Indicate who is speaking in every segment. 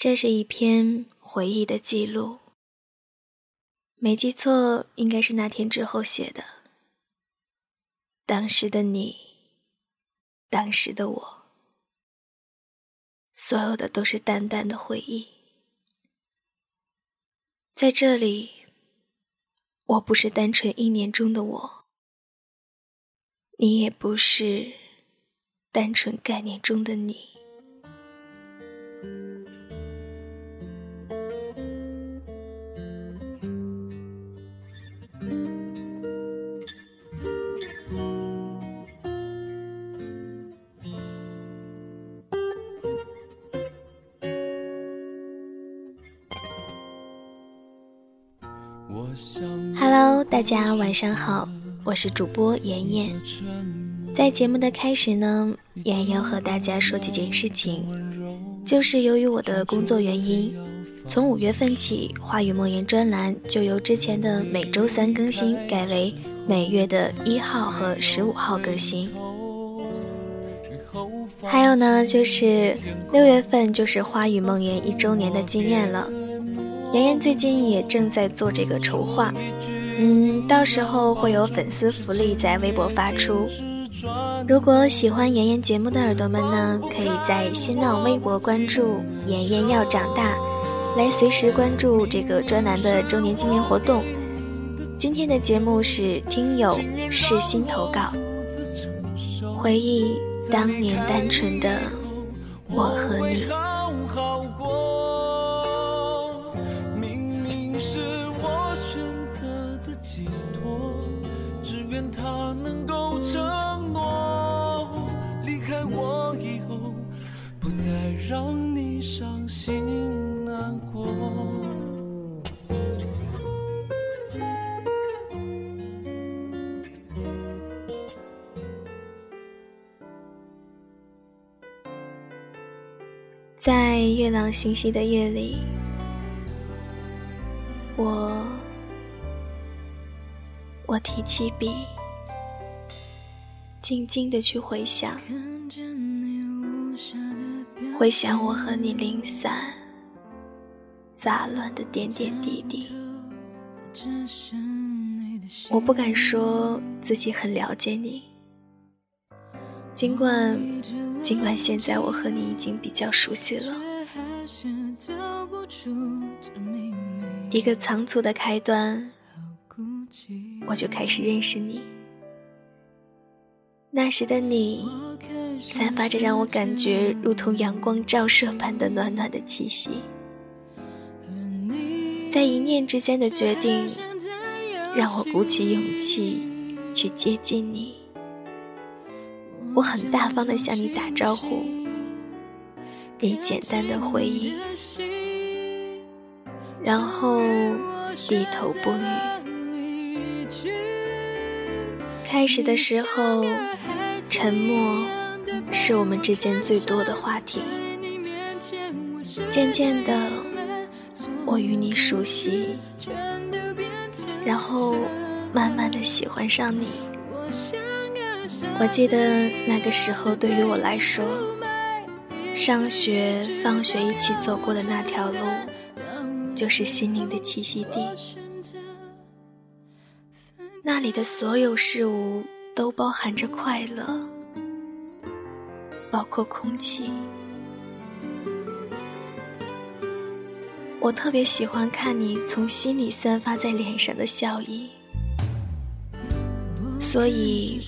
Speaker 1: 这是一篇回忆的记录，没记错，应该是那天之后写的。当时的你，当时的我，所有的都是淡淡的回忆。在这里，我不是单纯意念中的我，你也不是单纯概念中的你。大家晚上好，我是主播妍妍。在节目的开始呢，妍妍要和大家说几件事情，就是由于我的工作原因，从五月份起，花语梦言专栏就由之前的每周三更新改为每月的一号和十五号更新。还有呢，就是六月份就是花语梦言一周年的纪念了。妍妍最近也正在做这个筹划，嗯，到时候会有粉丝福利在微博发出。如果喜欢妍妍节目的耳朵们呢，可以在新浪微博关注“妍妍要长大”，来随时关注这个专栏的周年纪念活动。今天的节目是听友世心投稿，回忆当年单纯的我和你。在月朗星稀的夜里，我我提起笔，静静的去回想，回想我和你零散、杂乱的点点滴滴。我不敢说自己很了解你，尽管。尽管现在我和你已经比较熟悉了，一个仓促的开端，我就开始认识你。那时的你，散发着让我感觉如同阳光照射般的暖暖的气息，在一念之间的决定，让我鼓起勇气去接近你。我很大方的向你打招呼，你简单的回应，然后低头不语。开始的时候，沉默是我们之间最多的话题。渐渐的，我与你熟悉，然后慢慢的喜欢上你。我记得那个时候，对于我来说，上学、放学一起走过的那条路，就是心灵的栖息地。那里的所有事物都包含着快乐，包括空气。我特别喜欢看你从心里散发在脸上的笑意。所以，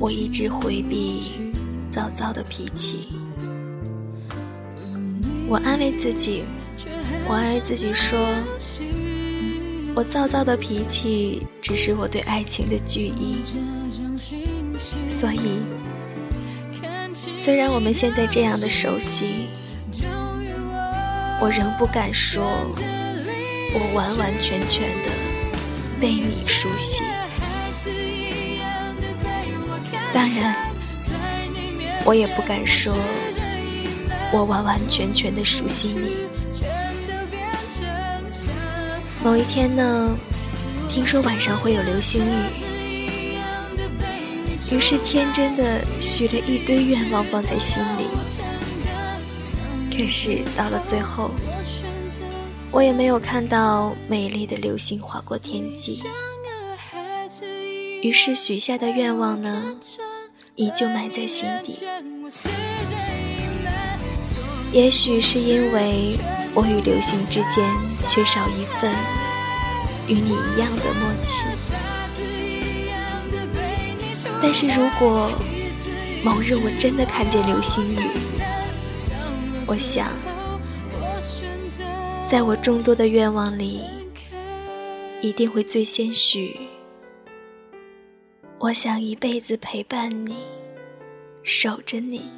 Speaker 1: 我一直回避躁躁的脾气。我安慰自己，我安慰自己说，我躁躁的脾气只是我对爱情的惧意。所以，虽然我们现在这样的熟悉，我仍不敢说，我完完全全的被你熟悉。当然，我也不敢说，我完完全全的熟悉你。某一天呢，听说晚上会有流星雨，于是天真的许了一堆愿望放在心里。可是到了最后，我也没有看到美丽的流星划过天际。于是许下的愿望呢，依旧埋在心底。也许是因为我与流星之间缺少一份与你一样的默契。但是如果某日我真的看见流星雨，我想，在我众多的愿望里，一定会最先许。我想一辈子陪伴你，守着你。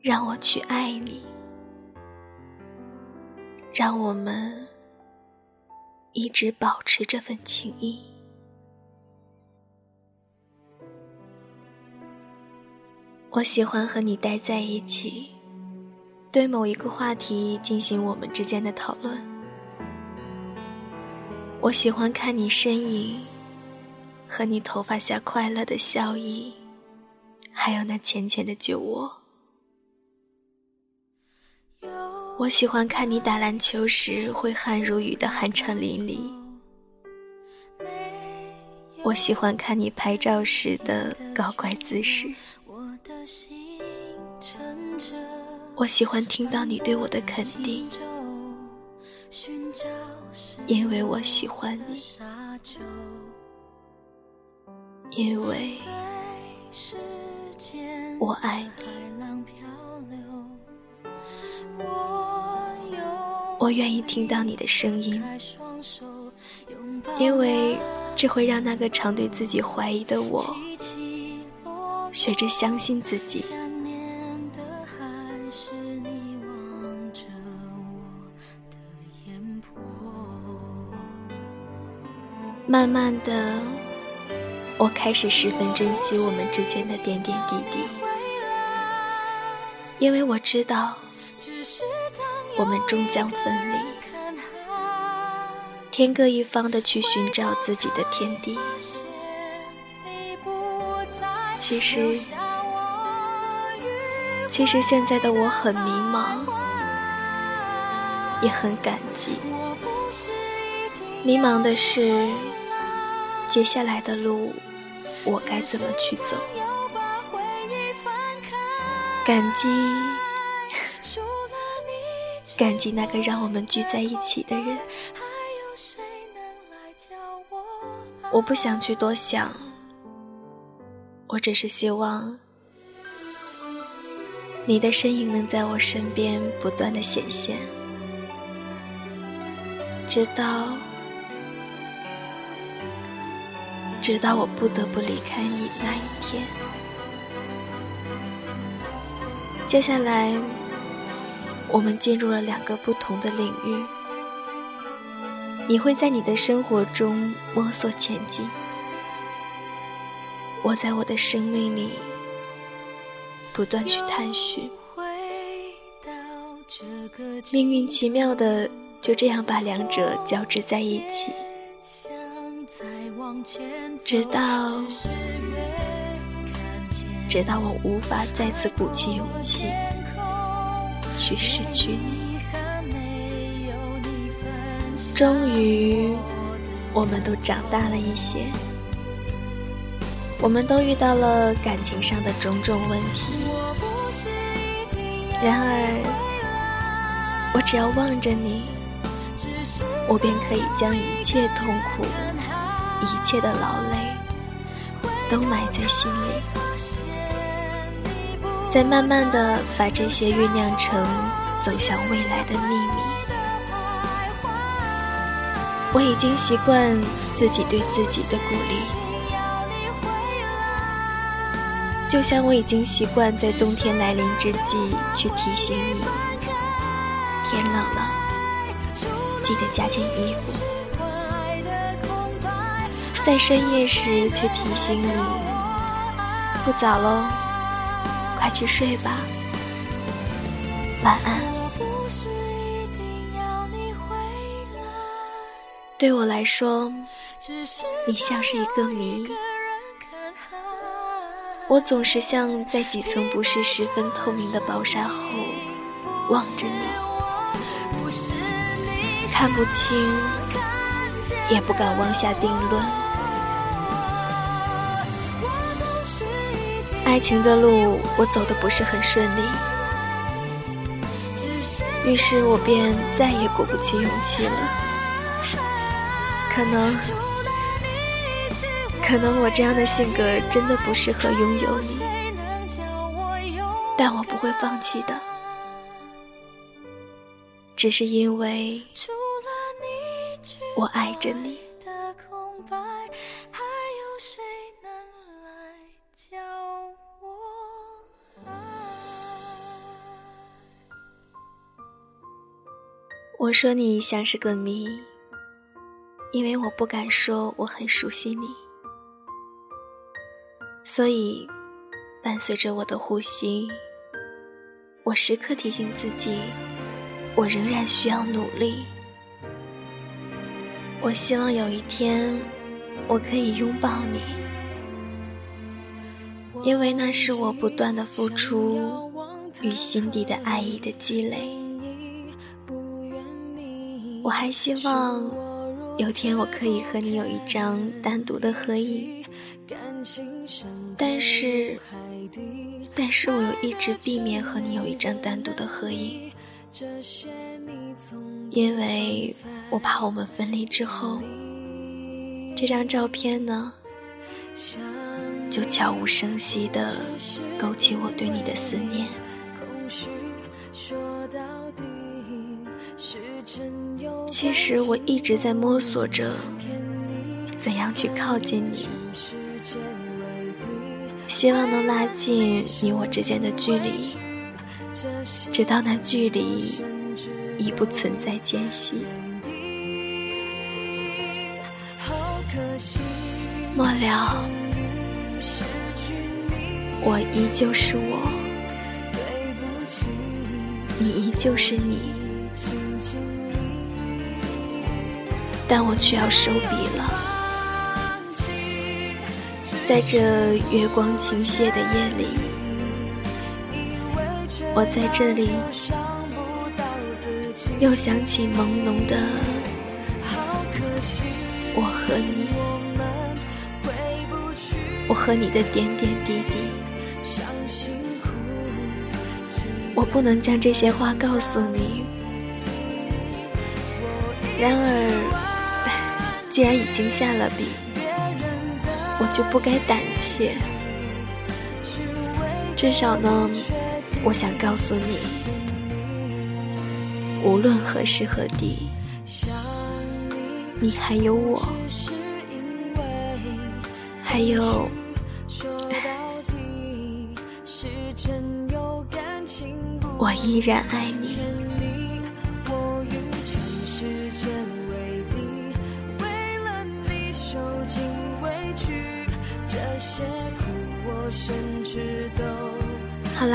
Speaker 1: 让我去爱你，让我们一直保持这份情谊。我喜欢和你待在一起，对某一个话题进行我们之间的讨论。我喜欢看你身影，和你头发下快乐的笑意，还有那浅浅的酒窝。我喜欢看你打篮球时挥汗如雨的酣畅淋漓，我喜欢看你拍照时的高怪姿势，我喜欢听到你对我的肯定，因为我喜欢你，因为我爱你。我我愿意听到你的声音，因为这会让那个常对自己怀疑的我，学着相信自己。慢慢的，我开始十分珍惜我们之间的点点滴滴，因为我知道。我们终将分离，天各一方的去寻找自己的天地。其实，其实现在的我很迷茫，也很感激。迷茫的是，接下来的路我该怎么去走？感激。感激那个让我们聚在一起的人。我不想去多想，我只是希望你的身影能在我身边不断的显现，直到直到我不得不离开你那一天。接下来。我们进入了两个不同的领域，你会在你的生活中摸索前进，我在我的生命里不断去探寻。命运奇妙的就这样把两者交织在一起，直到直到我无法再次鼓起勇气。去失去你，终于，我们都长大了一些，我们都遇到了感情上的种种问题。然而，我只要望着你，我便可以将一切痛苦、一切的劳累，都埋在心里。在慢慢的把这些酝酿成走向未来的秘密。我已经习惯自己对自己的鼓励，就像我已经习惯在冬天来临之际去提醒你，天冷了，记得加件衣服；在深夜时去提醒你，不早喽。去睡吧，晚安。对我来说，你像是一个谜。我总是像在几层不是十分透明的薄纱后
Speaker 2: 望着你，看不清，也不敢妄下定论。爱情的路，我走的不是很顺利，于是我便再也鼓不起勇气了。可能，可能我这样的性格真的不适合拥有你，但我不会放弃的。只是因为我爱着你。我说你像是个谜，因为我不敢说我很熟悉你，所以伴随着我的呼吸，我时刻提醒自己。我仍然需要努力。我希望有一天，我可以拥抱你，因为那是我不断的付出与心底的爱意的积累。我还希望有天我可以和你有一张单独的合影，但是，但是我又一直避免和你有一张单独的合影。因为我怕我们分离之后，这张照片呢，就悄无声息地勾起我对你的思念。其实我一直在摸索着怎样去靠近你，希望能拉近你我之间的距离。直到那距离已不存在间隙，末了，我依旧是我，你依旧是你，但我却要收笔了。在这月光倾泻的夜里。我在这里，又想起朦胧的我和你，我和你的点点滴滴。我不能将这些话告诉你，然而，既然已经下了笔，我就不该胆怯，至少呢。我想告诉你，无论何时何地，你还有我，还有，我依然爱你。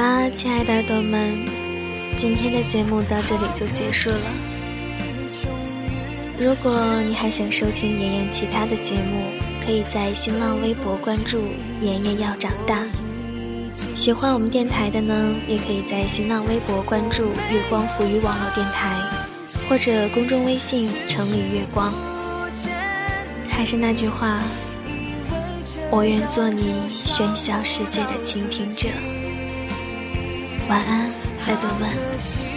Speaker 2: 啦，亲爱的耳朵们，今天的节目到这里就结束了。如果你还想收听妍妍其他的节目，可以在新浪微博关注“妍妍要长大”。喜欢我们电台的呢，也可以在新浪微博关注“月光浮语网络电台”，或者公众微信“城里月光”。还是那句话，我愿做你喧嚣世界的倾听者。晚安，耳朵们。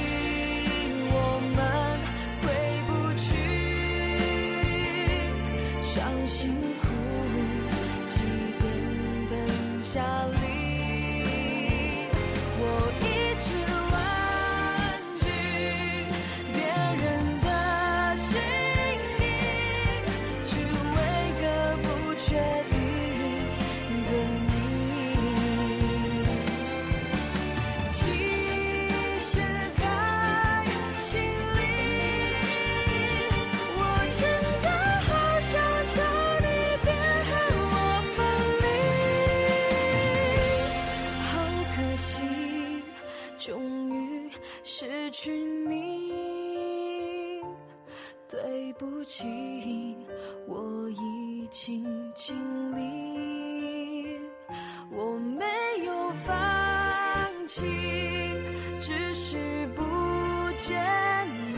Speaker 2: 不起，我已经尽力，我没有放弃，只是不。见你。